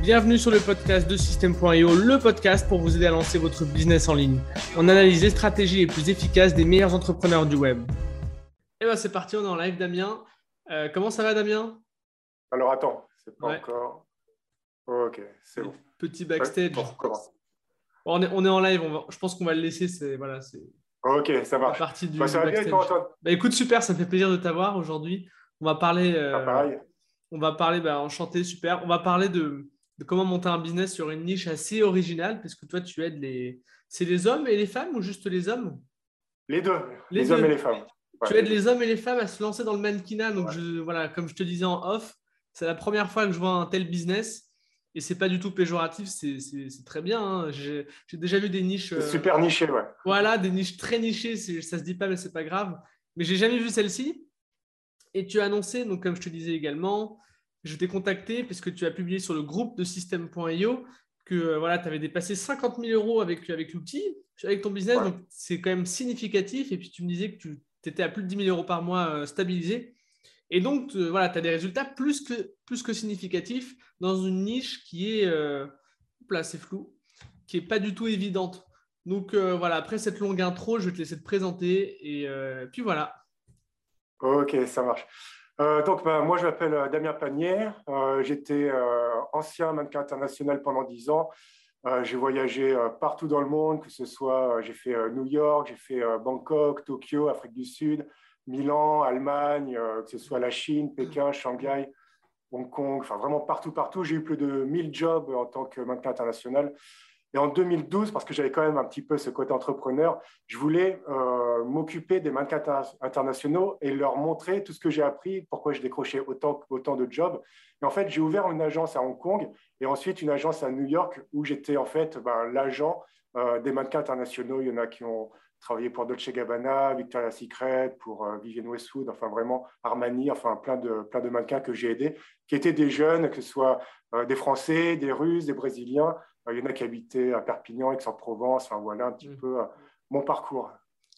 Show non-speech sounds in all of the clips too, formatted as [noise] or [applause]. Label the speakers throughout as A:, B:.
A: Bienvenue sur le podcast de System.io, le podcast pour vous aider à lancer votre business en ligne. On analyse les stratégies les plus efficaces des meilleurs entrepreneurs du web. Et eh bien c'est parti, on est en live Damien. Euh, comment ça va Damien?
B: Alors attends, c'est pas encore. ok, c'est bon.
A: Petit backstage. on, est, on, est, en live, je pense qu'on va le laisser. C'est voilà,
B: Ok, ça marche.
A: Partie du, bah, ça va bien, bah, écoute, super, ça me fait plaisir de t'avoir aujourd'hui. On va parler. Euh, ah, on va parler, bah, enchanté, super. On va parler de, comment monter un business sur une niche assez originale, parce que toi, tu aides les. C'est les hommes et les femmes ou juste les hommes?
B: Les deux, les, hommes et les femmes.
A: Tu aides les hommes et les femmes à se lancer dans le mannequinat. Donc, je, voilà, comme je te disais en off, c'est la première fois que je vois un tel business. Et c'est pas du tout péjoratif, c'est très bien. Hein. J'ai déjà vu des niches.
B: Euh, super nichées, ouais.
A: Voilà, des niches très nichées. Ça se dit pas, mais c'est pas grave. Mais j'ai jamais vu celle-ci. Et tu as annoncé, donc comme je te disais également, je t'ai contacté puisque tu as publié sur le groupe de System.io que euh, voilà, tu avais dépassé 50 000 euros avec, avec l'outil, avec ton business. Donc, c'est quand même significatif. Et puis, tu me disais que tu étais à plus de 10 000 euros par mois euh, stabilisé. Et donc, euh, voilà, tu as des résultats plus que, plus que significatifs dans une niche qui est, là, c'est flou, qui n'est pas du tout évidente. Donc, voilà, après cette longue intro, je vais te laisser te présenter. Et puis voilà.
B: Ok, ça marche. Euh, donc, ben, moi, je m'appelle euh, Damien Panier. Euh, j'étais ancien mannequin international pendant 10 ans. j'ai voyagé partout dans le monde, que ce soit, j'ai fait New York, j'ai fait Bangkok, Tokyo, Afrique du Sud, Milan, Allemagne, que ce soit la Chine, Pékin, Shanghai, Hong Kong, enfin vraiment partout, partout. J'ai eu plus de 1000 jobs en tant que mannequin international. Et en 2012, parce que j'avais quand même un petit peu ce côté entrepreneur, je voulais euh, m'occuper des mannequins internationaux et leur montrer tout ce que j'ai appris, pourquoi je décrochais autant, autant de jobs. Et en fait, j'ai ouvert une agence à Hong Kong et ensuite une agence à New York où j'étais en fait ben, l'agent euh, des mannequins internationaux. Il y en a qui ont travaillé pour Dolce Gabbana, Victoria's Secret, pour euh, Vivienne Westwood, enfin vraiment Armani, enfin plein de, plein de mannequins que j'ai aidés, qui étaient des jeunes, que ce soit des Français, des Russes, des Brésiliens, il y en a qui habitaient à Perpignan, Aix-en-Provence. Enfin, voilà un petit mm. peu euh, mon parcours.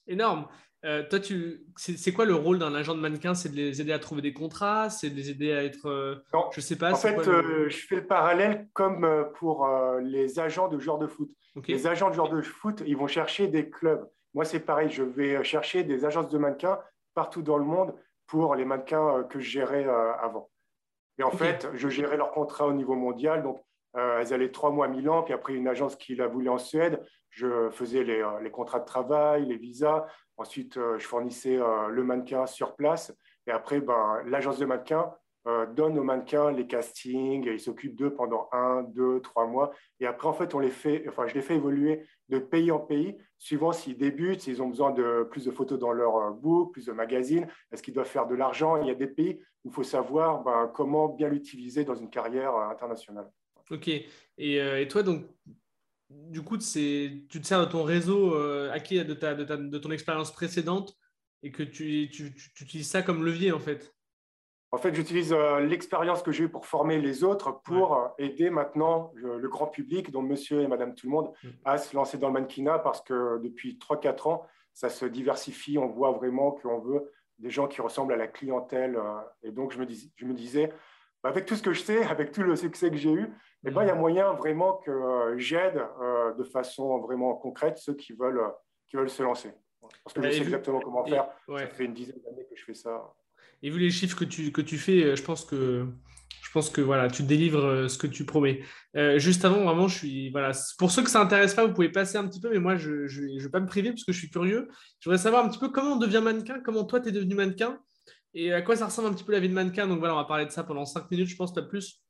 A: Énorme. Euh, toi, tu... c'est quoi le rôle d'un agent de mannequin? C'est de les aider à trouver des contrats? C'est de les aider à être. Euh,
B: non. Je sais pas. En fait, je fais le parallèle comme pour les agents de joueurs de foot. Les agents de joueurs de foot, ils vont chercher des clubs. Moi, c'est pareil. Je vais chercher des agences de mannequins partout dans le monde pour les mannequins que je gérais avant. Et en fait, je gérais leurs contrats au niveau mondial. Donc, euh, elles allaient trois mois à Milan, puis après une agence qui la voulait en Suède. Je faisais les, euh, contrats de travail, les visas. Ensuite, euh, je fournissais le mannequin sur place. Et après, ben, l'agence de mannequin donne aux mannequins les castings. Et ils s'occupent d'eux pendant un, deux, trois mois. Et après, en fait, on les fait, enfin, je les fais évoluer de pays en pays, suivant s'ils débutent, s'ils ont besoin de plus de photos dans leur book, plus de magazines, est-ce qu'ils doivent faire de l'argent? Il y a des pays où il faut savoir ben, comment bien l'utiliser dans une carrière internationale.
A: Ok. Et, euh, et, toi, donc, du coup, tu te sers de ton réseau euh, acquis de, ta, de, ta, de, ton expérience précédente et que tu, tu, tu, utilises ça comme levier, en fait.
B: En fait, j'utilise euh, l'expérience que j'ai eue pour former les autres pour aider maintenant le, grand public, dont monsieur et madame tout le monde, mm. à se lancer dans le mannequinat parce que depuis 3-4 ans, ça se diversifie. On voit vraiment qu'on veut des gens qui ressemblent à la clientèle. et donc, je me, dis, je me disais, avec tout ce que je sais, [laughs] avec tout le succès que j'ai eu, eh ben, il y a mhm. moyen vraiment que euh, j'aide euh, de façon vraiment concrète ceux qui veulent, euh, qui veulent se lancer. Parce que je sais exactement comment faire. Ça fait une dizaine d'années que je fais ça.
A: Et vu les chiffres que tu, que tu fais, je pense que, je pense que voilà, tu délivres ce que tu promets. juste avant, vraiment, je suis. Voilà, pour ceux que ça n'intéresse pas, vous pouvez passer un petit peu, mais moi, je ne vais pas me priver parce que je suis curieux. Je voudrais savoir un petit peu comment on devient mannequin, comment toi, tu es devenu mannequin et à quoi ça ressemble un petit peu la vie de mannequin? Donc voilà, on va parler de ça pendant 5 minutes, je pense, pas plus.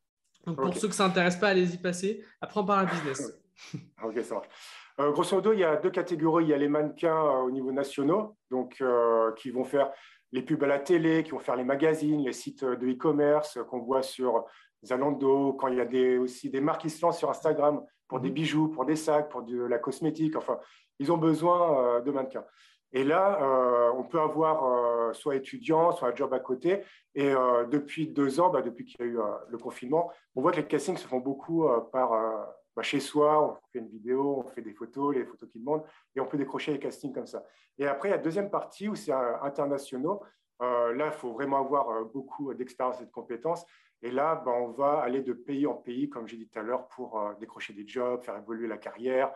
A: Donc pour ceux que ça n'intéresse pas, allez-y passer. Après, on parle business.
B: ok, ça marche. Euh, grosso modo, il y a deux catégories. Il y a les mannequins euh, au niveau nationaux, donc euh, qui vont faire les pubs à la télé, qui vont faire les magazines, les sites de e-commerce qu'on voit sur Zalando, quand il y a des, aussi des marques qui se lancent sur Instagram pour des mhm. bijoux, pour des sacs, pour de la cosmétique. Enfin, ils ont besoin de mannequins. Et là, euh, on peut avoir euh, soit étudiant, soit un job à côté. Et euh, depuis deux ans, bah, depuis qu'il y a eu le confinement, on voit que les castings se font beaucoup par bah, chez soi. On fait une vidéo, on fait des photos, les photos qu'ils demandent, et on peut décrocher les castings comme ça. Et après, il y a la deuxième partie où c'est internationaux. là, il faut vraiment avoir beaucoup d'expérience et de compétences. Et là, ben, on va aller de pays en pays, comme j'ai dit tout à l'heure, pour décrocher des jobs, faire évoluer la carrière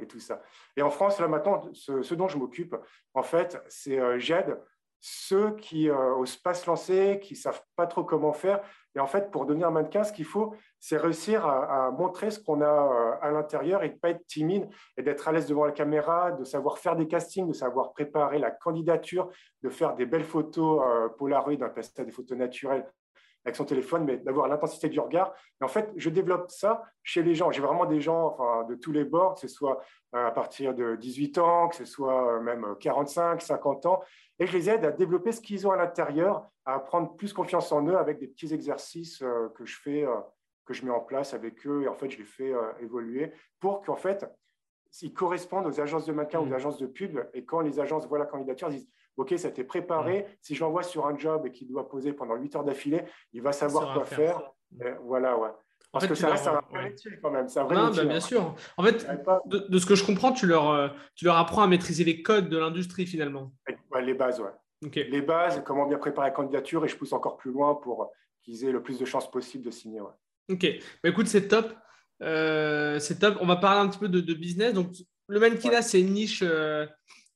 B: et tout ça. Et en France, là maintenant, ce, dont je m'occupe, en fait, c'est j'aide ceux qui n'osent pas se lancer, qui ne savent pas trop comment faire. Et en fait, pour devenir mannequin, ce qu'il faut, c'est réussir à, montrer ce qu'on a euh, à l'intérieur et ne pas être timide et d'être à l'aise devant la caméra, de savoir faire des castings, de savoir préparer la candidature, de faire des belles photos euh, Polaroid, un à des photos naturelles avec son téléphone, mais d'avoir l'intensité du regard. Et en fait, je développe ça chez les gens. J'ai vraiment des gens enfin, de tous les bords, que ce soit euh, à partir de 18 ans, que ce soit même 45, 50 ans et je les aide à développer ce qu'ils ont à l'intérieur, à prendre plus confiance en eux avec des petits exercices euh, que je fais, euh, que je mets en place avec eux, et en fait, je les fais euh, évoluer pour qu'en fait, ils correspondent aux agences de mannequins ou aux mmh. agences de pub, et quand les agences voient la candidature, ils disent OK, ça été préparé. Si je l'envoie sur un job et qu'il doit poser pendant 8 heures d'affilée, il va savoir quoi faire. voilà, ouais. Parce que ça reste un vrai métier quand même. C'est un vrai
A: non, bah, bien hein. sûr. En fait, de, ce que je comprends, tu leur, euh, tu leur apprends à maîtriser les codes de l'industrie finalement.
B: les bases, ouais. Les bases, comment bien préparer la candidature et je pousse encore plus loin pour qu'ils aient le plus de chances possible de signer. Ouais.
A: Ok. Bah, écoute, c'est top. Euh, c'est top. On va parler un petit peu de, business. Donc, le mannequinat, c'est une niche euh,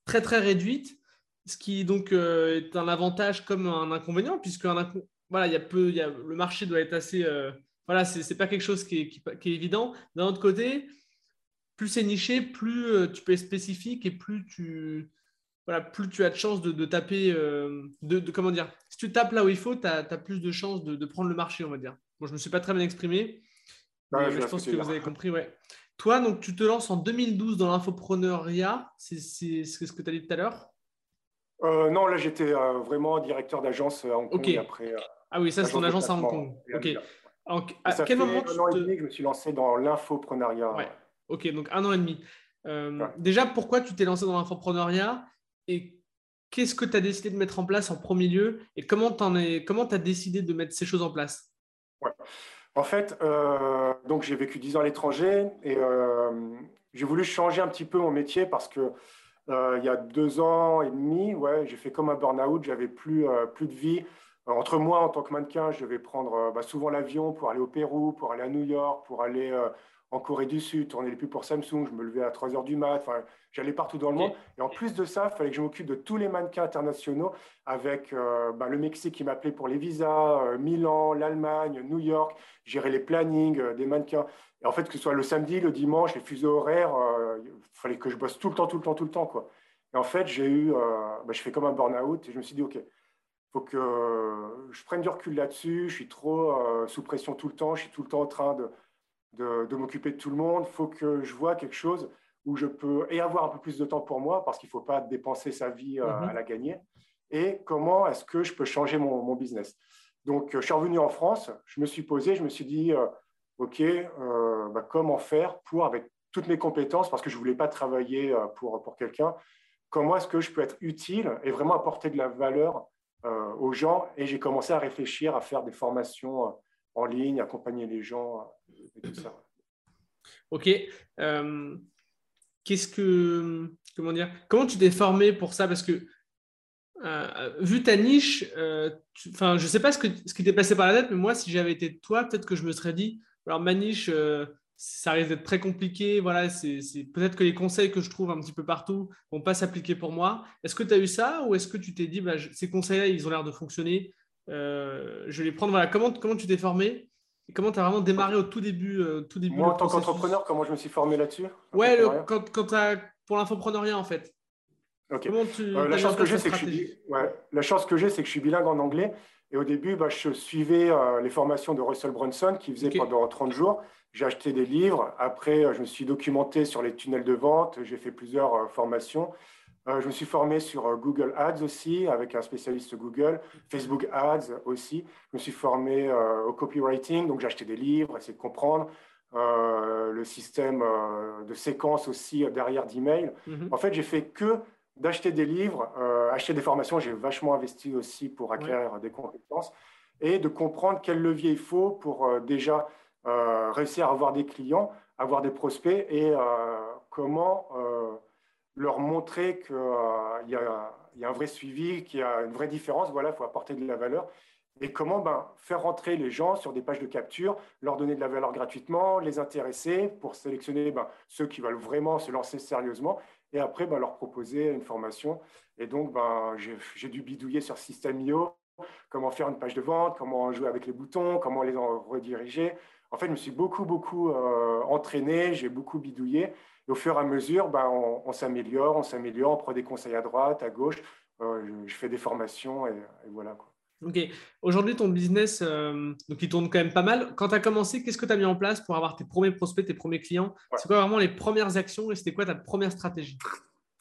A: très très réduite, ce qui donc est un avantage comme un inconvénient, puisque voilà, il y a peu, il y a, le marché doit être assez voilà, ce n'est pas quelque chose qui est, évident. D'un autre côté, plus c'est niché, plus euh, tu peux être spécifique et plus tu, voilà, plus tu as de chances de, taper. Euh, de, comment dire Si tu tapes là où il faut, tu as, plus de chances de, prendre le marché, on va dire. Bon, je ne me suis pas très bien exprimé. je, pense que vous avez compris. Ouais. Toi, donc, tu te lances en 2012 dans l'infopreneuriat. C'est ce que tu as dit tout à l'heure
B: euh, Non, là, j'étais vraiment directeur d'agence à Hong Kong. Après,
A: ah oui, ça, c'est ton agence à Hong Kong. Ok
B: à quel moment un an et demi que je me suis lancé dans l'infoprenariat.
A: Ok, donc un an et demi. Euh, déjà, pourquoi tu t'es lancé dans l'infoprenariat et qu'est-ce que tu as décidé de mettre en place en premier lieu et comment tu as décidé de mettre ces choses en place?
B: En fait, euh, donc j'ai vécu 10 ans à l'étranger et euh, j'ai voulu changer un petit peu mon métier parce que il y a deux ans et demi, ouais, j'ai fait comme un burn-out, j'avais plus, plus de vie, entre moi, en tant que mannequin, je vais prendre euh, bah, souvent l'avion pour aller au Pérou, pour aller à New York, pour aller euh, en Corée du Sud, tourner les pubs pour Samsung. Je me levais à 3 heures du mat. Enfin, j'allais partout dans le monde. Et en plus de ça, il fallait que je m'occupe de tous les mannequins internationaux avec euh, bah, le Mexique qui m'appelait pour les visas, Milan, l'Allemagne, New York, gérer les plannings des mannequins. Et en fait, que ce soit le samedi, le dimanche, les fuseaux horaires, il fallait que je bosse tout le temps, tout le temps, tout le temps. Quoi. Et en fait, j'ai eu, bah, je fais comme un burn-out et je me suis dit, OK, faut que je prenne du recul là-dessus. Je suis trop euh, sous pression tout le temps. Je suis tout le temps en train de, de, m'occuper de tout le monde. Il faut que je vois quelque chose où je peux et avoir un peu plus de temps pour moi parce qu'il ne faut pas dépenser sa vie euh, mhm. à la gagner. Et comment est-ce que je peux changer mon, business? Donc, je suis revenu en France. Je me suis posé. Je me suis dit, euh, OK, bah, comment faire pour, avec toutes mes compétences, parce que je ne voulais pas travailler pour, pour quelqu'un, comment est-ce que je peux être utile et vraiment apporter de la valeur euh, aux gens? Et j'ai commencé à réfléchir à faire des formations euh, en ligne, accompagner les gens euh, et tout ça.
A: Ok. Qu'est-ce que. Comment dire Comment tu t'es formé pour ça? Parce que, vu ta niche, enfin, je ne sais pas ce, que, ce qui t'est passé par la tête, mais moi, si j'avais été toi, peut-être que je me serais dit alors, ma niche, ça risque d'être très compliqué. Voilà, peut-être que les conseils que je trouve un petit peu partout vont pas s'appliquer pour moi. Est-ce que tu as eu ça ou est-ce que tu t'es dit bah, ces conseils-là, ils ont l'air de fonctionner? Euh, Je vais les prendre. Voilà, comment, comment tu t'es formé? Et comment tu as vraiment démarré au tout début, euh, tout début
B: Moi, en tant qu'entrepreneur, comment je me suis formé là-dessus?
A: Ouais, quand, pour l'infopreneuriat en fait.
B: Tu, euh, la, chance que j'ai, c'est que je suis, ouais, la chance que j'ai, c'est que je suis bilingue en anglais. Et au début, bah, je suivais les formations de Russell Brunson qui faisait pendant 30 jours. J'ai acheté des livres. Après, je me suis documenté sur les tunnels de vente. J'ai fait plusieurs euh, formations. Euh, je me suis formé sur euh, Google Ads aussi, avec un spécialiste Google, Facebook Ads aussi. Je me suis formé au copywriting, donc j'ai acheté des livres, essayé de comprendre le système de séquence aussi derrière d'email. Mhm. En fait, j'ai fait que d'acheter des livres, acheter des formations. J'ai vachement investi aussi pour acquérir des compétences et de comprendre quel levier il faut pour déjà euh, réussir à avoir des clients, avoir des prospects et euh, comment euh, leur montrer qu'il y, y, a un vrai suivi, qu'il y a une vraie différence. Voilà, il faut apporter de la valeur. et comment ben, faire rentrer les gens sur des pages de capture, leur donner de la valeur gratuitement, les intéresser pour sélectionner ben, ceux qui veulent vraiment se lancer sérieusement et après ben, leur proposer une formation. Et donc, j'ai dû bidouiller sur System.io, comment faire une page de vente, comment jouer avec les boutons, comment les rediriger. En fait, je me suis beaucoup, beaucoup euh, entraîné, j'ai beaucoup bidouillé. Et au fur et à mesure, ben, on, s'améliore, on s'améliore, on prend des conseils à droite, à gauche. Euh, je, fais des formations et, et voilà. Quoi.
A: Ok. Aujourd'hui, ton business, euh, donc il tourne quand même pas mal. Quand tu as commencé, qu'est-ce que tu as mis en place pour avoir tes premiers prospects, tes premiers clients? C'est quoi vraiment les premières actions et c'était quoi ta première stratégie?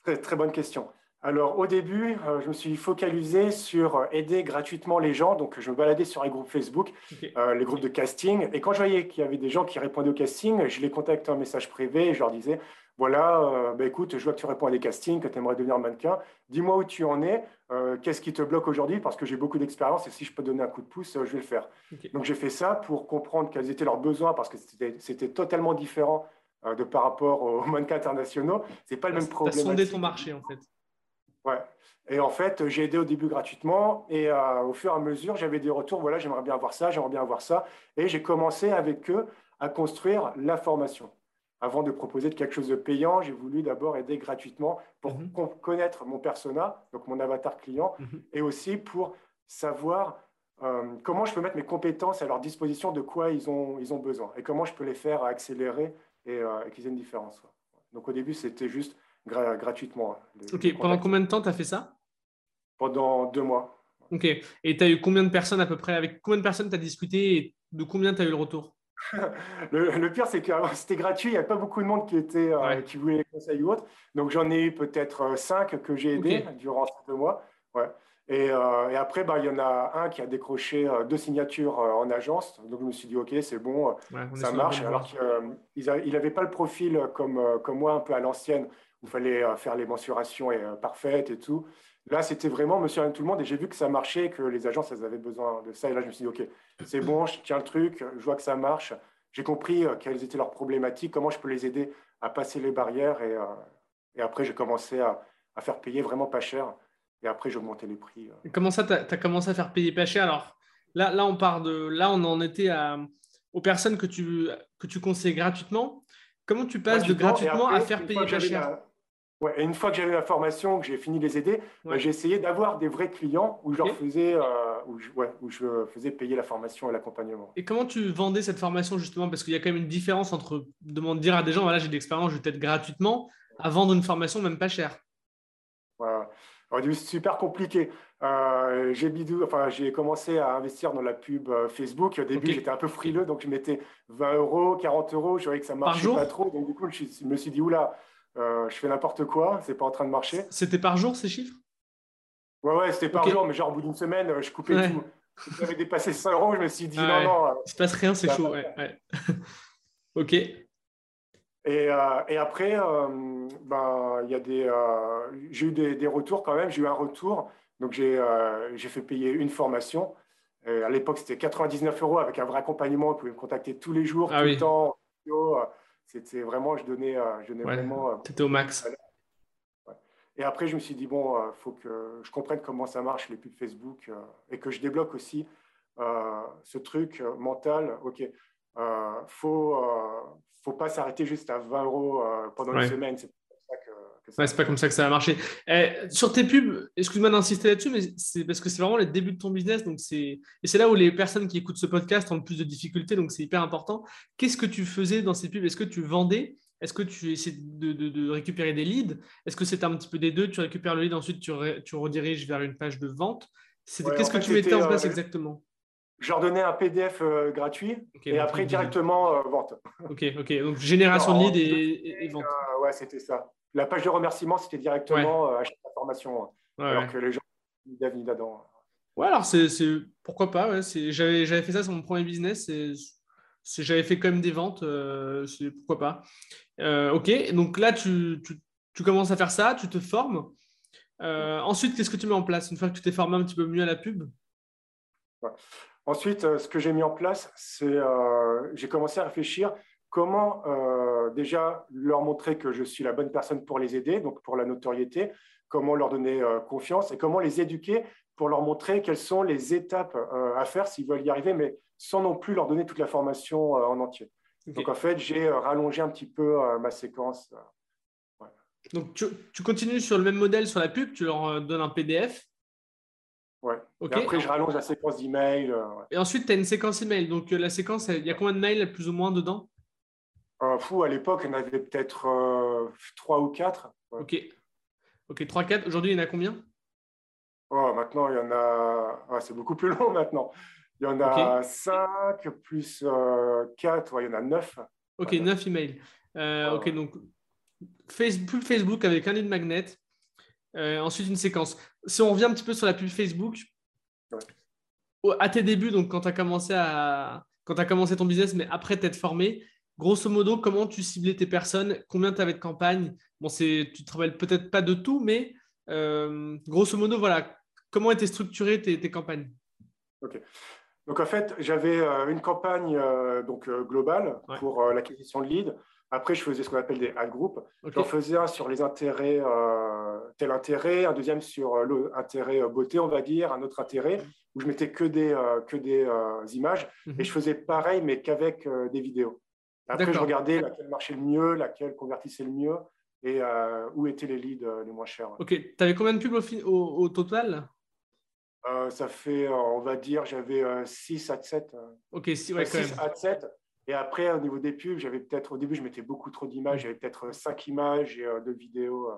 B: Très, très bonne question. Alors, au début, euh, je me suis focalisé sur euh, aider gratuitement les gens. Donc, je me baladais sur les groupes Facebook, les groupes de casting. Et quand je voyais qu'il y avait des gens qui répondaient au casting, je les contactais en message privé et je leur disais voilà, euh, bah, écoute, je vois que tu réponds à des castings, que tu aimerais devenir mannequin. Dis-moi où tu en es, euh, qu'est-ce qui te bloque aujourd'hui, parce que j'ai beaucoup d'expérience et si je peux donner un coup de pouce, euh, je vais le faire. Donc j'ai fait ça pour comprendre quels étaient leurs besoins, parce que c'était totalement différent de par rapport aux mannequins internationaux. C'est pas le même problème. Tu as
A: sondé ton marché, en fait.
B: Et en fait, j'ai aidé au début gratuitement et au fur et à mesure, j'avais des retours. Voilà, j'aimerais bien avoir ça, j'aimerais bien avoir ça. Et j'ai commencé avec eux à construire la formation avant de proposer quelque chose de payant, j'ai voulu d'abord aider gratuitement pour mhm. connaître mon persona, donc mon avatar client, mhm. et aussi pour savoir euh, comment je peux mettre mes compétences à leur disposition, de quoi ils ont, ils ont besoin, et comment je peux les faire accélérer et, euh, qu'ils aient une différence. Donc au début, c'était juste gratuitement.
A: Ok, pendant combien de temps tu as fait ça?
B: Pendant deux mois.
A: Ok, et tu as eu combien de personnes à peu près? Avec combien de personnes tu as discuté et de combien tu as eu le retour? [laughs]
B: Le, pire, c'est que c'était gratuit, il n'y a pas beaucoup de monde qui, était, euh, qui voulait les conseils ou autre. Donc, j'en ai eu peut-être euh, cinq que j'ai aidés durant ces deux mois. Ouais. Et, euh, et, après, bah, il y en a un qui a décroché deux signatures en agence. Donc, je me suis dit, OK, c'est bon, ça marche. Alors qu'il n'avait pas le profil comme, comme moi, un peu à l'ancienne, où il fallait faire les mensurations parfaites et tout. Là, c'était vraiment monsieur tout le monde et j'ai vu que ça marchait, que les agences, elles avaient besoin de ça. Et là, je me suis dit, OK, c'est bon, je tiens le truc, je vois que ça marche. J'ai compris euh, quelles étaient leurs problématiques, comment je peux les aider à passer les barrières. Et, euh, et après, j'ai commencé à, à, faire payer vraiment pas cher. Et après, j'ai augmenté les prix.
A: Euh. comment ça, tu as, commencé à faire payer pas cher? Alors, là, là, on part de. Là, on en était à, aux personnes que tu, que tu conseilles gratuitement. Comment tu passes de gratuitement à faire payer pas cher?
B: Ouais, et une fois que j'avais la formation, que j'ai fini de les aider, bah, j'ai essayé d'avoir des vrais clients où je, leur faisais, euh, où, je, ouais, où je faisais payer la formation et l'accompagnement.
A: Et comment tu vendais cette formation justement? Parce qu'il y a quand même une différence entre demander dire à des gens voilà, j'ai de l'expérience, je vais peut-être gratuitement, à vendre une formation même pas chère.
B: Ouais. C'est super compliqué. Euh, j'ai enfin, commencé à investir dans la pub euh, Facebook. Au début, j'étais un peu frileux, donc je mettais 20 euros, 40 euros. Je voyais que ça marchait pas trop. Donc, du coup, je me suis dit, oula, euh, je fais n'importe quoi, c'est pas en train de marcher.
A: C'était par jour ces chiffres?
B: Ouais, ouais, c'était par jour, mais genre au bout d'une semaine, euh, je coupais tout. J'avais [laughs] dépassé 100 euros, je me suis dit non, non.
A: Euh, Il se passe rien, c'est chaud. [laughs] ok. Et,
B: et après, ben, y a des, j'ai eu des, des, retours quand même. J'ai eu un retour. Donc, j'ai fait payer une formation. à l'époque, c'était 99 euros avec un vrai accompagnement. Vous pouvez me contacter tous les jours, ah tout le temps. C'était vraiment, je donnais, euh, je donnais vraiment.
A: Euh, tu étais au max.
B: Et après, je me suis dit, bon, il euh, faut que je comprenne comment ça marche, les pubs Facebook, et que je débloque aussi ce truc mental. OK, il ne faut, faut pas s'arrêter juste à 20 euros pendant une semaine. C'est
A: c'est pas comme ça que ça va marcher. Eh, sur tes pubs, excuse-moi d'insister là-dessus, mais c'est parce que c'est vraiment les débuts de ton business. Donc c'est, et c'est là où les personnes qui écoutent ce podcast ont le plus de difficultés. Donc c'est hyper important. Qu'est-ce que tu faisais dans ces pubs? Est-ce que tu vendais? Est-ce que tu essayais de, récupérer des leads? Est-ce que c'est un petit peu des deux Tu récupères le lead, ensuite tu, tu rediriges vers une page de vente? Qu'est-ce que tu mettais en place euh, exactement?
B: je leur donnais un PDF euh, gratuit et après directement euh, vente.
A: Ok, ok. Donc génération de leads et, vente.
B: ouais, c'était ça la page de remerciement, c'était directement ouais. Euh, acheter la formation, alors que les gens venir dedans.
A: Ouais, alors c'est pourquoi pas. J'avais fait ça sur mon premier business. J'avais fait quand même des ventes. Euh, pourquoi pas. Euh, ok, donc là, tu, tu, commences à faire ça, tu te formes. ensuite, qu'est-ce que tu mets en place une fois que tu t'es formé un petit peu mieux à la pub?
B: Ensuite, ce que j'ai mis en place, c'est j'ai commencé à réfléchir comment euh, déjà leur montrer que je suis la bonne personne pour les aider, donc pour la notoriété, comment leur donner euh, confiance et comment les éduquer pour leur montrer quelles sont les étapes à faire s'ils veulent y arriver, mais sans non plus leur donner toute la formation en entier. Donc en fait, j'ai rallongé un petit peu ma séquence.
A: Donc tu, continues sur le même modèle sur la pub, tu leur donnes un PDF.
B: Ouais. Et après, je rallonge la séquence d'email.
A: Et ensuite, tu as une séquence email. Donc la séquence, il y a combien de mails plus ou moins dedans?
B: Euh, fou, à l'époque, il y en avait peut-être euh, trois ou quatre.
A: Ok. Ok, 3, 4. Aujourd'hui, il y en a combien?
B: Oh, Maintenant, il y en a. Ah, c'est beaucoup plus [laughs] long maintenant. Il y en a 5 plus euh, 4, il y en a 9.
A: Ok, 9 emails. Euh, ok, donc Facebook, Facebook avec un lead magnet. ensuite, une séquence. Si on revient un petit peu sur la pub Facebook, à tes débuts, donc quand tu as commencé à quand tu as commencé ton business, mais après t'être formé, grosso modo, comment tu ciblais tes personnes? Combien tu avais de campagnes? Bon, tu ne te rappelles peut-être pas de tout, mais euh, grosso modo, voilà, comment étaient structurées tes, campagnes?
B: Ok. Donc, en fait, j'avais euh, une campagne euh, donc, globale pour l'acquisition de leads. Après, je faisais ce qu'on appelle des ad groups. J'en faisais un sur les intérêts, tel intérêt, un deuxième sur l'intérêt beauté, on va dire, un autre intérêt, où je mettais que des, que des images. Mhm. Et je faisais pareil, mais qu'avec des vidéos. Après, je regardais laquelle marchait le mieux, laquelle convertissait le mieux et euh, où étaient les leads euh, les moins chers.
A: Ok, tu avais combien de pubs au, total?
B: Euh, Ça fait, on va dire, j'avais 6 à 7.
A: Ok, 6 ouais,
B: 7. Et après, au niveau des pubs, j'avais peut-être, au début, je mettais beaucoup trop d'images, j'avais peut-être 5 images et 2 vidéos.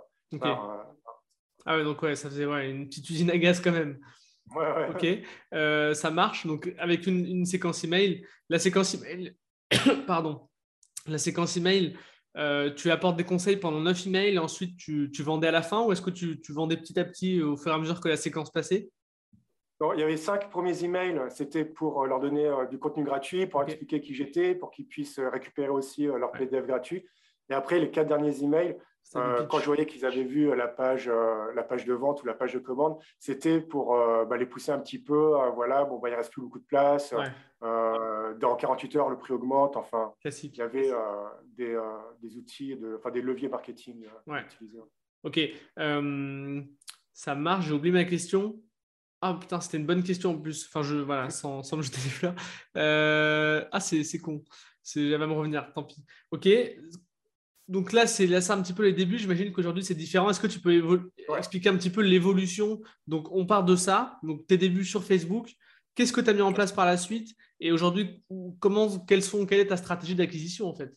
A: Ah ouais, donc ouais, ça faisait ouais, une petite usine à gaz quand même.
B: Ouais, ouais.
A: Ok, ça marche. Donc, avec une, une séquence email, la séquence email, [coughs] pardon, la séquence email, euh, tu apportes des conseils pendant 9 emails et ensuite tu, vendais à la fin ou est-ce que tu, vendais petit à petit au fur et à mesure que la séquence passait?
B: Il y avait cinq premiers emails, c'était pour euh, leur donner euh, du contenu gratuit, pour expliquer qui j'étais, pour qu'ils puissent récupérer aussi leur PDF gratuit. Et après, les quatre derniers emails, euh, quand je voyais qu'ils avaient vu la page, euh, la page de vente ou la page de commande, c'était pour euh, bah, les pousser un petit peu. voilà, bon, bah, il ne reste plus beaucoup de place. dans 48 heures, le prix augmente. Enfin, il y avait des, des, outils, de, enfin, des leviers marketing utilisés.
A: Ok, ça marche. J'ai oublié ma question. Ah putain, c'était une bonne question en plus. Enfin, je, voilà, sans, sans me jeter des fleurs. ah, c'est con. Elle va me revenir, tant pis. Ok, donc là, c'est là, ça un petit peu les débuts. J'imagine qu'aujourd'hui, c'est différent. Est-ce que tu peux expliquer un petit peu l'évolution? Donc, on part de ça, donc tes débuts sur Facebook. Qu'est-ce que tu as mis en place par la suite? Et aujourd'hui, comment, quelles sont, quelle est ta stratégie d'acquisition en fait?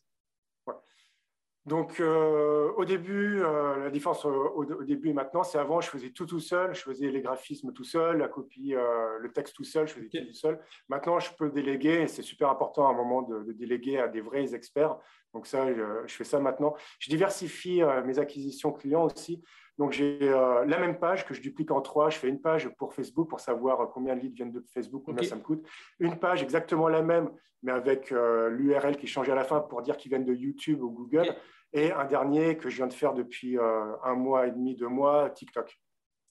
B: Donc, euh, au début, euh, la différence au, début et maintenant, c'est avant, je faisais tout tout seul, je faisais les graphismes tout seul, la copie, euh, le texte tout seul, je faisais tout, seul. Maintenant, je peux déléguer, et c'est super important à un moment de, déléguer à des vrais experts. Donc, ça, je, fais ça maintenant. Je diversifie mes acquisitions clients aussi. Donc, j'ai la même page que je duplique en trois. Je fais une page pour Facebook pour savoir combien de leads viennent de Facebook, combien ça me coûte. Une page exactement la même, mais avec l'URL qui change à la fin pour dire qu'ils viennent de YouTube ou Google. Et un dernier que je viens de faire depuis euh, un mois et demi, deux mois, TikTok.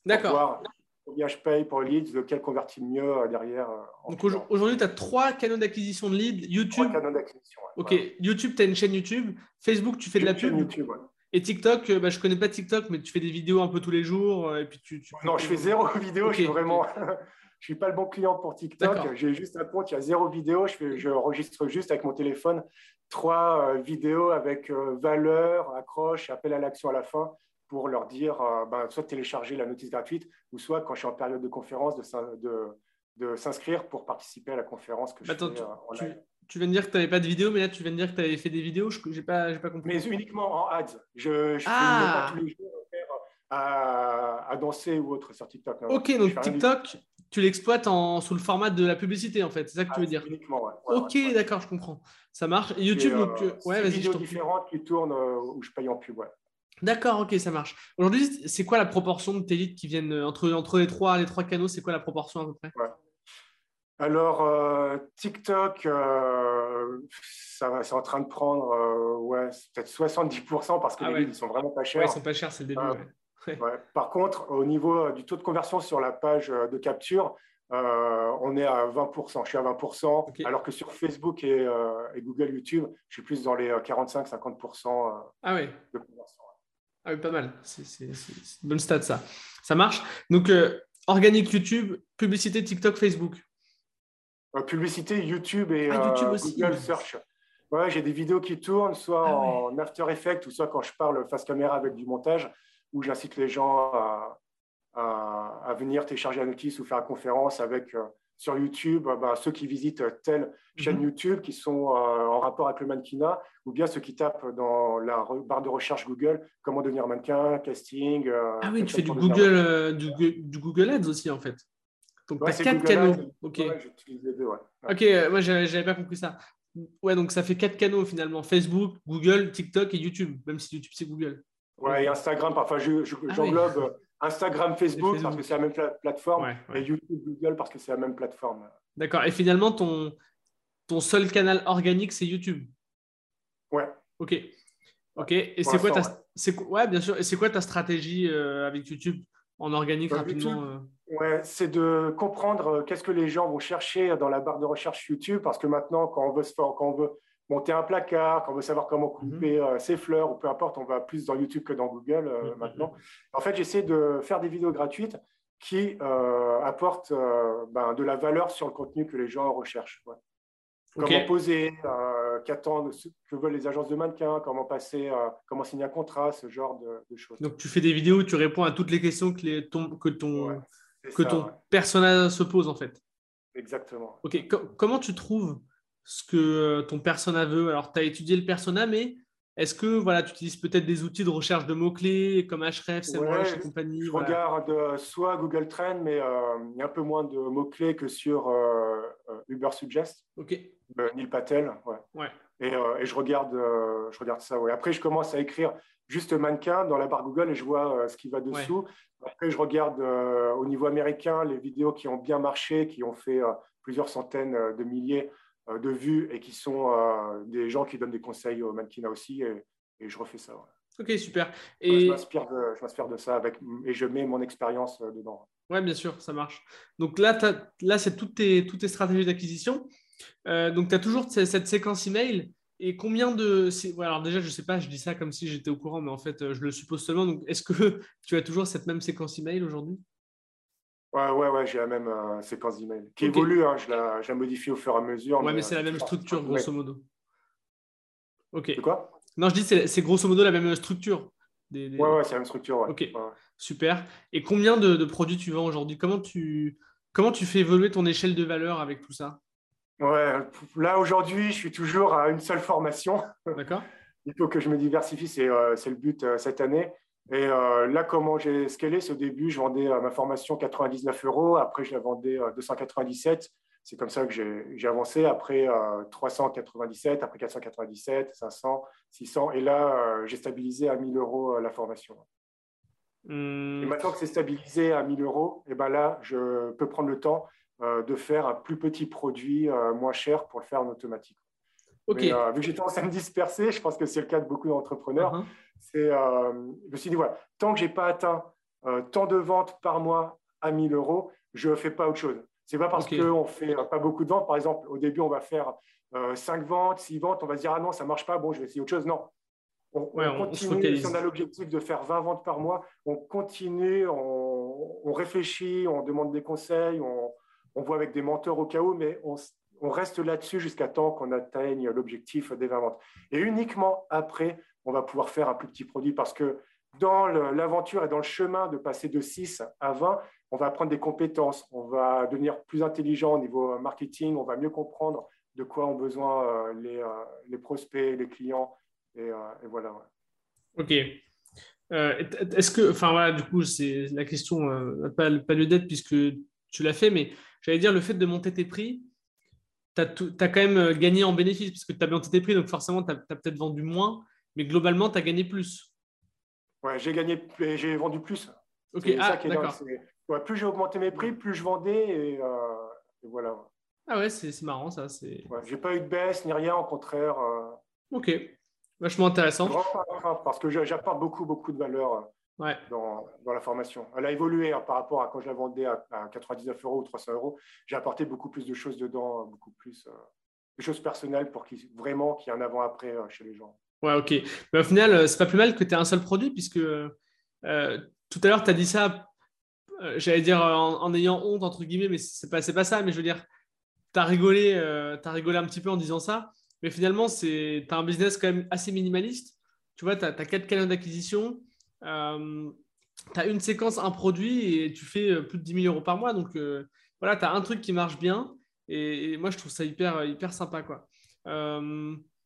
A: D'accord.
B: Combien je paye pour leads, lequel convertit le mieux euh, derrière. Euh,
A: Donc aujourd'hui, tu as trois canaux d'acquisition de leads. YouTube.
B: Trois canaux d'acquisition.
A: ok. YouTube, tu as une chaîne YouTube. Facebook, tu fais de la pub.
B: YouTube,
A: Et TikTok, bah, je ne connais pas TikTok, mais tu fais des vidéos un peu tous les jours. Et puis tu,
B: non, je fais zéro [laughs] vidéo. je suis vraiment. [laughs] je suis pas le bon client pour TikTok. J'ai juste un compte, il y a zéro vidéo. Je, fais, je enregistre juste avec mon téléphone trois euh, vidéos avec euh, valeur, accroche appel à l'action à la fin pour leur dire euh, ben, soit télécharger la notice gratuite ou soit quand je suis en période de conférence de, de, de s'inscrire pour participer à la conférence que je fais
A: tu, tu, viens de dire que tu n'avais pas de vidéo, mais là tu viens de dire que tu avais fait des vidéos. Je n'ai pas, pas compris.
B: Mais uniquement en ads. Je, je ah. pas tous les jours à, à, danser ou autre sur TikTok.
A: Ok, donc TikTok, tu l'exploites sous le format de la publicité, en fait. C'est ça que tu veux ah, dire
B: Uniquement, ouais.
A: ok, d'accord, je comprends. Ça marche. Et YouTube,
B: euh,
A: donc,
B: euh, ouais, vas-y. vidéos différentes qui tournent euh, où je paye en pub, ouais.
A: D'accord, ok, ça marche. Aujourd'hui, c'est quoi la proportion de tes qui viennent entre, entre les, trois, les trois canaux C'est quoi la proportion à peu près?
B: Alors, TikTok, ça, c'est en train de prendre ouais, peut-être 70% parce que ah les leads, ils sont vraiment pas chers.
A: Ouais, ils sont pas chers, c'est le début. [laughs]
B: Par contre, au niveau euh, du taux de conversion sur la page euh, de capture, euh, on est à 20%. Je suis à 20%, alors que sur Facebook et, Google, YouTube, je suis plus dans les 45-50%
A: ah de conversion. Ah oui, pas mal. C'est une bonne stat, ça. Ça marche. Donc, organique YouTube, publicité TikTok, Facebook.
B: publicité YouTube et ah, Google Search. Ouais, j'ai des vidéos qui tournent, soit ah en After Effects ou soit quand je parle face caméra avec du montage, où j'incite les gens à, à, venir télécharger la notice ou faire une conférence avec sur YouTube, euh, bah, ceux qui visitent telle chaîne mhm. YouTube qui sont euh, en rapport avec le mannequinat, ou bien ceux qui tapent dans la barre de recherche Google comment devenir mannequin, casting.
A: Euh, ah oui, tu fais du Google, du, Google Ads aussi en fait. Donc tu as quatre canaux. ok,
B: les deux,
A: ok, moi j'avais pas compris ça. Ouais, donc ça fait quatre canaux finalement Facebook, Google, TikTok et YouTube, même si YouTube c'est Google.
B: Ouais, et Instagram, parfois ah j'englobe. Instagram, Facebook, parce que c'est la même plateforme, et YouTube, Google parce que c'est la même plateforme.
A: D'accord. Et finalement, ton, ton seul canal organique, c'est YouTube.
B: Ouais.
A: Ok. Ok. Et c'est quoi ta, c'est ouais, bien sûr. Et c'est quoi ta stratégie euh, avec YouTube en organique bah, rapidement euh?
B: Ouais, c'est de comprendre euh, qu'est-ce que les gens vont chercher dans la barre de recherche YouTube, parce que maintenant, quand on veut, quand on veut monter un placard, quand on veut savoir comment mhm. couper euh, ses fleurs ou peu importe, on va plus dans YouTube que dans Google euh, mhm. maintenant. En fait, j'essaie de faire des vidéos gratuites qui euh, apportent ben, de la valeur sur le contenu que les gens recherchent. Comment poser, qu'attendent, que veulent les agences de mannequins, comment passer, comment signer un contrat, ce genre de, choses.
A: Donc tu fais des vidéos où tu réponds à toutes les questions que, les, ton, que ton, que ton personnage se pose en fait.
B: Exactement.
A: Ok, comment tu trouves ce que euh, ton persona veut. Alors, tu as étudié le persona, mais est-ce que voilà, tu utilises peut-être des outils de recherche de mots-clés comme Href, SEMrush et compagnie
B: Je regarde euh, soit Google Trend, mais euh, il y a un peu moins de mots-clés que sur Uber Suggest.
A: Ok.
B: Neil Patel. Ouais. Et, je, regarde, je regarde ça. Ouais. Après, je commence à écrire juste mannequin dans la barre Google et je vois ce qui va dessous. Après, je regarde au niveau américain les vidéos qui ont bien marché, qui ont fait plusieurs centaines de milliers euh, de vues et qui sont euh, des gens qui donnent des conseils au mannequinat aussi. Et, je refais ça.
A: Ok, super.
B: Et... Je m'inspire de, ça avec, et je mets mon expérience euh, dedans.
A: Oui, bien sûr, ça marche. Donc là, là c'est toutes tes, toutes tes stratégies d'acquisition. donc, tu as toujours cette séquence email. Et combien de. alors, déjà, je ne sais pas, je dis ça comme si j'étais au courant, mais en fait, je le suppose seulement. Donc, est-ce que [laughs] tu as toujours cette même séquence email aujourd'hui?
B: Ouais, ouais, ouais j'ai la même euh, séquence d'email qui évolue. Hein, je, la, modifie au fur et à mesure.
A: Ouais, mais, c'est la même structure, grosso modo. Ok.
B: C'est quoi?
A: Non, je dis c'est, c'est grosso modo la même structure.
B: Des, Ouais, ouais, c'est la même structure.
A: Ok, super. Et combien de, produits tu vends aujourd'hui? Comment tu, comment tu fais évoluer ton échelle de valeur avec tout ça?
B: Ouais, là aujourd'hui, je suis toujours à une seule formation.
A: D'accord. [laughs]
B: Il faut que je me diversifie, c'est, euh, c'est le but euh, cette année. Et euh, là, comment j'ai scalé ce début, je vendais euh, ma formation 99 euros, après je la vendais 297. Euh, C'est comme ça que j'ai avancé. Après 397, après 497, 500, 600. Et là, j'ai stabilisé à 1000 euros la formation. Hmm. Et maintenant que c'est stabilisé à 1000 euros, et ben là, je peux prendre le temps de faire un plus petit produit moins cher pour le faire en automatique.
A: Ok.
B: vu que j'étais en train de disperser, je pense que c'est le cas de beaucoup d'entrepreneurs. Uh-huh c'est, euh, je me suis dit, voilà, tant que je n'ai pas atteint euh, tant de ventes par mois à 1000 euros, je ne fais pas autre chose. Ce n'est pas parce qu'on ne fait pas beaucoup de ventes. Par exemple, au début, on va faire 5 euh, ventes, 6 ventes, on va se dire, ah non, ça ne marche pas, bon, je vais essayer autre chose. Non. On, continue, si on a l'objectif de faire 20 ventes par mois, on continue, on, réfléchit, on demande des conseils, on, voit avec des menteurs au cas où, mais on, on reste là-dessus jusqu'à temps qu'on atteigne l'objectif des 20 ventes. Et uniquement après, on va pouvoir faire un plus petit produit parce que dans l'aventure et dans le chemin de passer de 6 à 20, on va apprendre des compétences, on va devenir plus intelligent au niveau marketing, on va mieux comprendre de quoi ont besoin euh, euh, les, prospects, les clients. Et, euh, voilà.
A: Ok. Est-ce que, enfin voilà, du coup, c'est la question, pas, pas le dette puisque tu l'as fait, mais j'allais dire le fait de monter tes prix, tu as, as, quand même gagné en bénéfice puisque tu as monté tes prix, donc forcément, tu as, as peut-être vendu moins mais globalement, tu as gagné plus.
B: Ouais, j'ai gagné, j'ai vendu plus.
A: Ok, ah, d'accord.
B: Ouais, plus j'ai augmenté mes prix, plus je vendais et, euh, voilà.
A: Ah ouais, c'est marrant ça.
B: Ouais, j'ai pas eu de baisse ni rien, au contraire. Euh,
A: ok, vachement intéressant.
B: Parce que j'apporte beaucoup, beaucoup de valeur euh,
A: ouais.
B: dans, dans, la formation. Elle a évolué hein, par rapport à quand je la vendais à, 99 euros ou 300 euros. J'ai apporté beaucoup plus de choses dedans, beaucoup plus de choses personnelles pour qu'il vraiment qu'il y ait un avant-après chez les gens.
A: Ouais, ok. Mais au final, euh, c'est pas plus mal que tu aies un seul produit, puisque euh, tout à l'heure, tu as dit ça euh, j'allais dire en, ayant honte, entre guillemets, mais c'est pas, pas ça, mais je veux dire, tu as, rigolé, as rigolé un petit peu en disant ça, mais finalement, tu as un business quand même assez minimaliste. Tu vois, tu as, quatre canaux d'acquisition, tu as une séquence, un produit, et tu fais plus de 10 000 euros par mois. Donc, voilà, tu as un truc qui marche bien, et, moi, je trouve ça hyper, hyper sympa, quoi.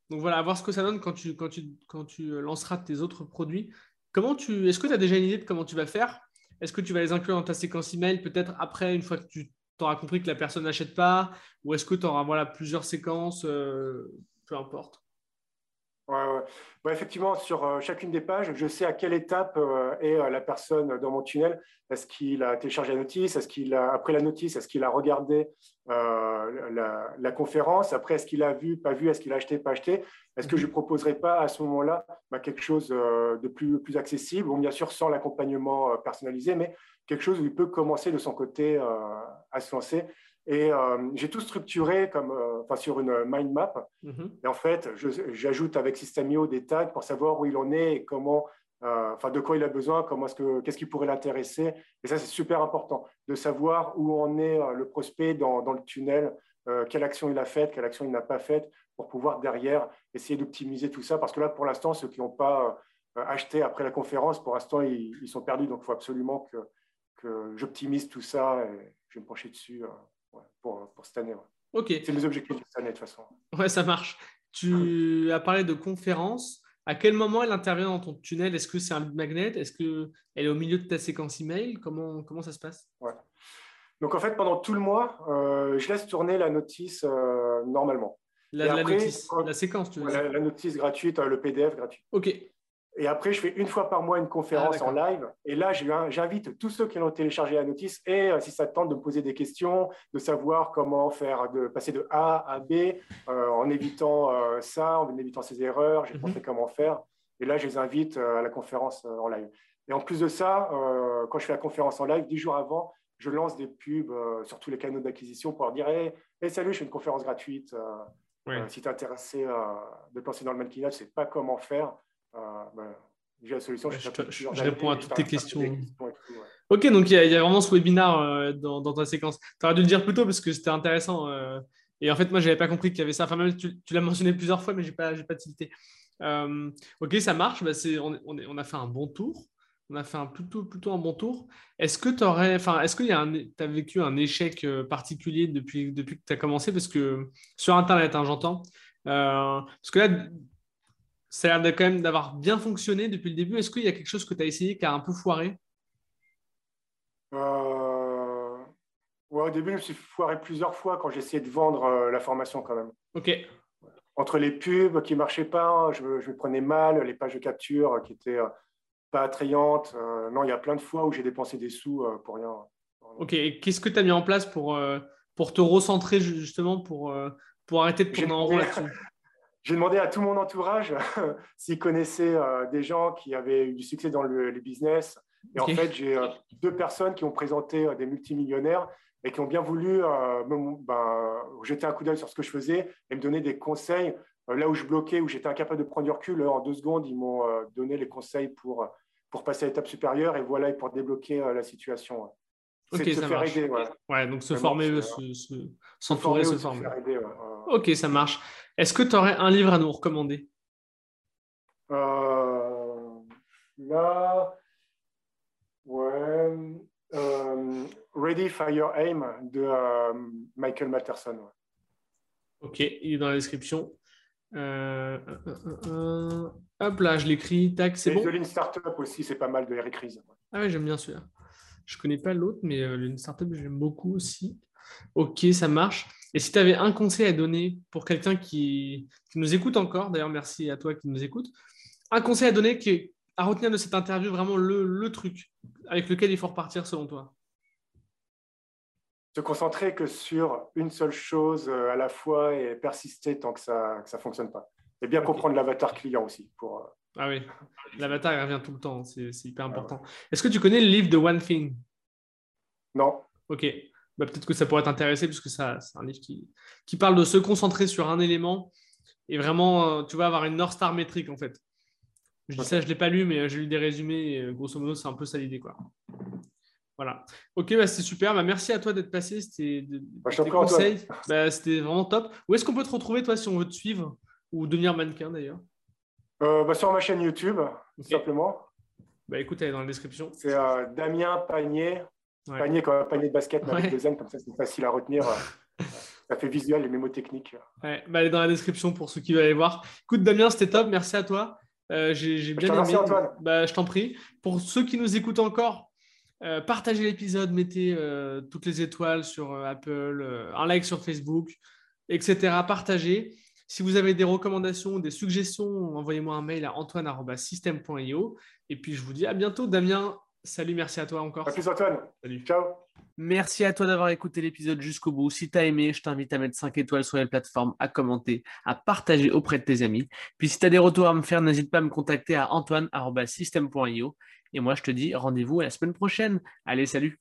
A: Donc voilà, à voir ce que ça donne quand tu, quand tu, quand tu lanceras tes autres produits. Comment tu, est-ce que tu as déjà une idée de comment tu vas faire? Est-ce que tu vas les inclure dans ta séquence email peut-être après, une fois que tu auras compris que la personne n'achète pas? Ou est-ce que tu auras voilà, plusieurs séquences euh, Peu importe.
B: Ouais, effectivement, sur euh, chacune des pages, je sais à quelle étape euh, est euh, la personne dans mon tunnel. Est-ce qu'il a téléchargé la notice? Est-ce qu'il a, après la notice, est-ce qu'il a regardé la, conférence? Après, est-ce qu'il a vu, pas vu? Est-ce qu'il a acheté, pas acheté? Est-ce que je ne proposerai pas à ce moment-là bah, quelque chose de plus, plus accessible? Bon, bien sûr, sans l'accompagnement personnalisé, mais quelque chose où il peut commencer de son côté à se lancer. Et euh, j'ai tout structuré comme, euh, enfin, sur une mind map. Mhm. Et en fait, j'ajoute avec Systemio des tags pour savoir où il en est et comment, euh, enfin, de quoi il a besoin, comment est-ce que, qu'est-ce qui pourrait l'intéresser. Et ça, c'est super important de savoir où en est le prospect dans, dans le tunnel, quelle action il a faite, quelle action il n'a pas faite, pour pouvoir derrière essayer d'optimiser tout ça. Parce que là, pour l'instant, ceux qui n'ont pas acheté après la conférence, pour l'instant, ils, ils, sont perdus. Donc, il faut absolument que, que j'optimise tout ça et je vais me pencher dessus pour, pour, cette année. Ok. C'est mes objectifs de cette année de toute façon.
A: Ouais, ça marche. Tu as parlé de conférence. À quel moment elle intervient dans ton tunnel? Est-ce que c'est un magnet? Est-ce qu'elle est au milieu de ta séquence email? Comment, comment ça se passe?
B: Ouais. Donc en fait, pendant tout le mois, euh, je laisse tourner la notice euh, normalement.
A: La, notice, la séquence, tu veux
B: la, la, notice gratuite, euh, le PDF gratuit.
A: Ok.
B: Et après, je fais une fois par mois une conférence ah, en live. Et là, j'invite tous ceux qui ont téléchargé la notice et, euh, si ça tente, de me poser des questions, de savoir comment faire, de passer de A à B euh, en évitant euh, ça, en évitant ces erreurs. J'ai pensé mhm. comment faire. Et là, je les invite à la conférence en live. Et en plus de ça, quand je fais la conférence en live, dix jours avant, je lance des pubs sur tous les canaux d'acquisition pour leur dire hey, salut, je fais une conférence gratuite. si tu es intéressé de penser dans le mannequinage, je ne sais pas comment faire ben, j'ai la solution.
A: je, réponds à toutes tes questions. Ok, donc il y, a vraiment ce webinar euh, dans, ta séquence. Tu aurais dû le dire plus tôt parce que c'était intéressant. Euh, et en fait, moi, je n'avais pas compris qu'il y avait ça. Enfin, même tu, l'as mentionné plusieurs fois, mais je n'ai pas, pas tilté. Euh, ok, ça marche. Bah, on, on, a fait un bon tour. On a fait un plutôt, plutôt un bon tour. Est-ce que tu aurais, enfin, est-ce que tu as vécu un échec particulier depuis, depuis que tu as commencé? Parce que sur Internet, hein, j'entends. parce que là, ça a l'air quand même d'avoir bien fonctionné depuis le début. Est-ce qu'il y a quelque chose que tu as essayé qui a un peu foiré?
B: Euh... Au début, je me suis foiré plusieurs fois quand j'ai essayé de vendre euh, la formation quand même.
A: Ok.
B: Entre les pubs qui ne marchaient pas, je, me prenais mal, les pages de capture qui n'étaient euh, pas attrayantes. Euh, non, il y a plein de fois où j'ai dépensé des sous pour rien.
A: Ok, qu'est-ce que tu as mis en place pour, pour te recentrer justement, pour, pour arrêter de tourner en rond là-dessus? [laughs]
B: J'ai demandé à tout mon entourage [laughs] s'ils connaissaient euh, des gens qui avaient eu du succès dans le, business. Et en fait, j'ai euh, deux personnes qui ont présenté euh, des multimillionnaires et qui ont bien voulu me, ben, jeter un coup d'œil sur ce que je faisais et me donner des conseils. là où je bloquais, où j'étais incapable de prendre du recul, en deux secondes, ils m'ont donné les conseils pour, pour passer à l'étape supérieure et voilà, pour débloquer la situation.
A: Ok, ça marche. Aider, ouais. donc se former, s'entourer, se, former. ok, ça marche. Est-ce que tu aurais un livre à nous recommander?
B: Euh, Là, ouais. Euh, Ready, Fire, Aim de euh, Michael Matterson.
A: Ok, il est dans la description. hop là, je l'écris. Tac, c'est bon?
B: The Lean Startup aussi, c'est pas mal de Eric Ries.
A: Ah oui, j'aime bien celui-là. Je connais pas l'autre, mais Lean Startup, j'aime beaucoup aussi. Ok, ça marche. Et si tu avais un conseil à donner pour quelqu'un qui, nous écoute encore, d'ailleurs merci à toi qui nous écoute, un conseil à donner qui à retenir de cette interview vraiment le, truc avec lequel il faut repartir selon toi?
B: Se concentrer que sur une seule chose euh, à la fois et persister tant que ça ne fonctionne pas. Et bien comprendre l'avatar client aussi. Pour, euh,
A: Ah oui, l'avatar il revient tout le temps, c'est hyper important. Est-ce que tu connais le livre de One Thing
B: Non.
A: Ok. Bah, peut-être que ça pourrait t'intéresser puisque c'est un livre qui, qui, parle de se concentrer sur un élément et vraiment, euh, tu vas avoir une North Star métrique en fait. Je dis ça, je ne l'ai pas lu, mais j'ai lu des résumés et euh, grosso modo, c'est un peu ça l'idée. Quoi. Voilà. Ok, bah, c'était super. Bah, merci à toi d'être passé. C'était
B: bah, conseils.
A: Bah, c'était vraiment top. Où est-ce qu'on peut te retrouver, toi, si on veut te suivre ou devenir mannequin d'ailleurs?
B: Euh, bah, Sur ma chaîne YouTube, tout simplement.
A: Bah, écoute, elle est dans la description.
B: C'est euh, Damien Panier. Panier comme panier de basket, mais avec deux N, comme ça, c'est facile à retenir. [laughs] ça fait visuel et mémotechnique.
A: Ouais, bah, elle est dans la description pour ceux qui veulent aller voir. Écoute, Damien, c'était top. Merci à toi. Euh, j'ai bien aimé.
B: Antoine.
A: Bah, je t'en prie. Pour ceux qui nous écoutent encore, euh, partagez l'épisode, mettez euh, toutes les étoiles sur Apple, un like sur Facebook, etc. Partagez. Si vous avez des recommandations ou des suggestions, envoyez-moi un mail à antoine.system.io. Et puis je vous dis à bientôt, Damien. Salut, merci à toi encore.
B: À plus, Antoine.
A: Salut.
B: Ciao.
A: Merci à toi d'avoir écouté l'épisode jusqu'au bout. Si tu as aimé, je t'invite à mettre 5 étoiles sur les plateformes, à commenter, à partager auprès de tes amis. Puis si tu as des retours à me faire, n'hésite pas à me contacter à antoine.system.io. Et moi, je te dis rendez-vous à la semaine prochaine. Allez, salut